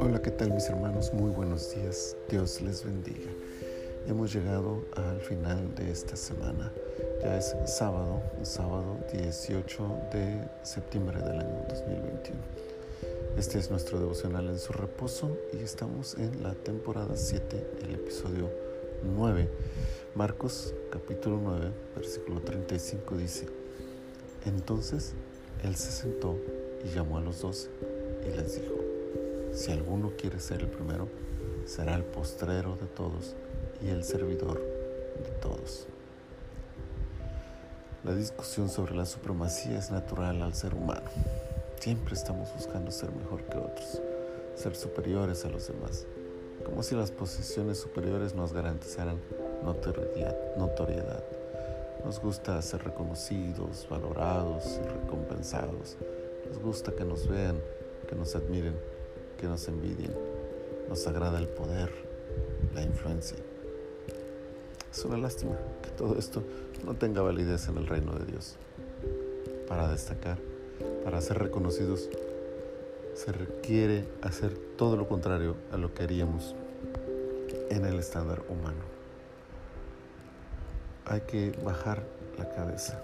Hola, ¿qué tal mis hermanos? Muy buenos días. Dios les bendiga. Hemos llegado al final de esta semana. Ya es sábado, sábado 18 de septiembre del año 2021. Este es nuestro devocional en su reposo y estamos en la temporada 7, el episodio 9. Marcos capítulo 9, versículo 35 dice, entonces él se sentó y llamó a los doce y les dijo, si alguno quiere ser el primero, será el postrero de todos y el servidor de todos. La discusión sobre la supremacía es natural al ser humano. Siempre estamos buscando ser mejor que otros, ser superiores a los demás, como si las posiciones superiores nos garantizaran notoriedad. notoriedad. Nos gusta ser reconocidos, valorados y recompensados. Nos gusta que nos vean, que nos admiren, que nos envidien. Nos agrada el poder, la influencia. Es una lástima que todo esto no tenga validez en el reino de Dios. Para destacar, para ser reconocidos, se requiere hacer todo lo contrario a lo que haríamos en el estándar humano hay que bajar la cabeza,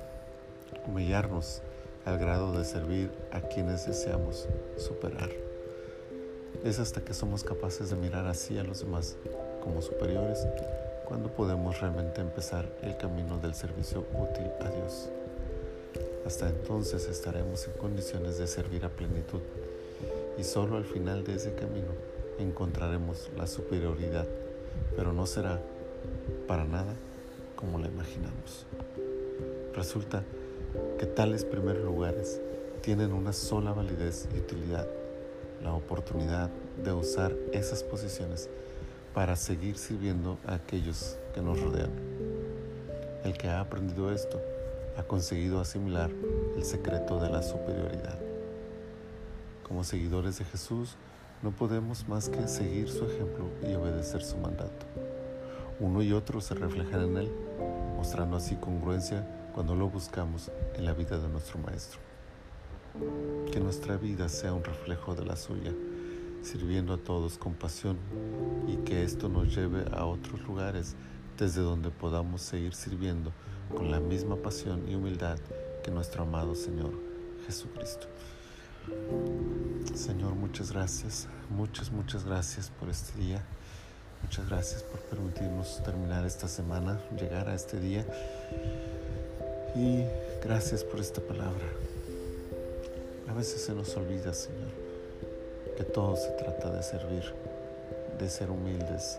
humillarnos al grado de servir a quienes deseamos superar. Es hasta que somos capaces de mirar así a los demás como superiores cuando podemos realmente empezar el camino del servicio útil a Dios. Hasta entonces estaremos en condiciones de servir a plenitud y solo al final de ese camino encontraremos la superioridad, pero no será para nada como la imaginamos. Resulta que tales primeros lugares tienen una sola validez y utilidad, la oportunidad de usar esas posiciones para seguir sirviendo a aquellos que nos rodean. El que ha aprendido esto ha conseguido asimilar el secreto de la superioridad. Como seguidores de Jesús, no podemos más que seguir su ejemplo y obedecer su mandato. Uno y otro se reflejan en Él, mostrando así congruencia cuando lo buscamos en la vida de nuestro Maestro. Que nuestra vida sea un reflejo de la suya, sirviendo a todos con pasión y que esto nos lleve a otros lugares desde donde podamos seguir sirviendo con la misma pasión y humildad que nuestro amado Señor Jesucristo. Señor, muchas gracias, muchas, muchas gracias por este día. Muchas gracias por permitirnos terminar esta semana, llegar a este día. Y gracias por esta palabra. A veces se nos olvida, Señor, que todo se trata de servir, de ser humildes,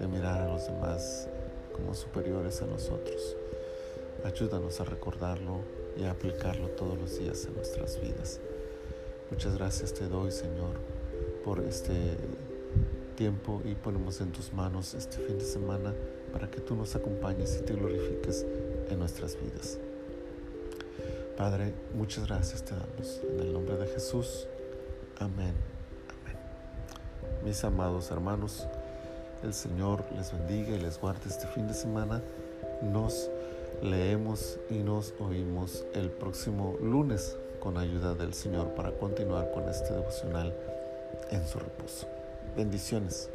de mirar a los demás como superiores a nosotros. Ayúdanos a recordarlo y a aplicarlo todos los días en nuestras vidas. Muchas gracias te doy, Señor, por este tiempo y ponemos en tus manos este fin de semana para que tú nos acompañes y te glorifiques en nuestras vidas. Padre, muchas gracias te damos en el nombre de Jesús. Amén. Amén. Mis amados hermanos, el Señor les bendiga y les guarde este fin de semana. Nos leemos y nos oímos el próximo lunes con ayuda del Señor para continuar con este devocional en su reposo. Bendiciones.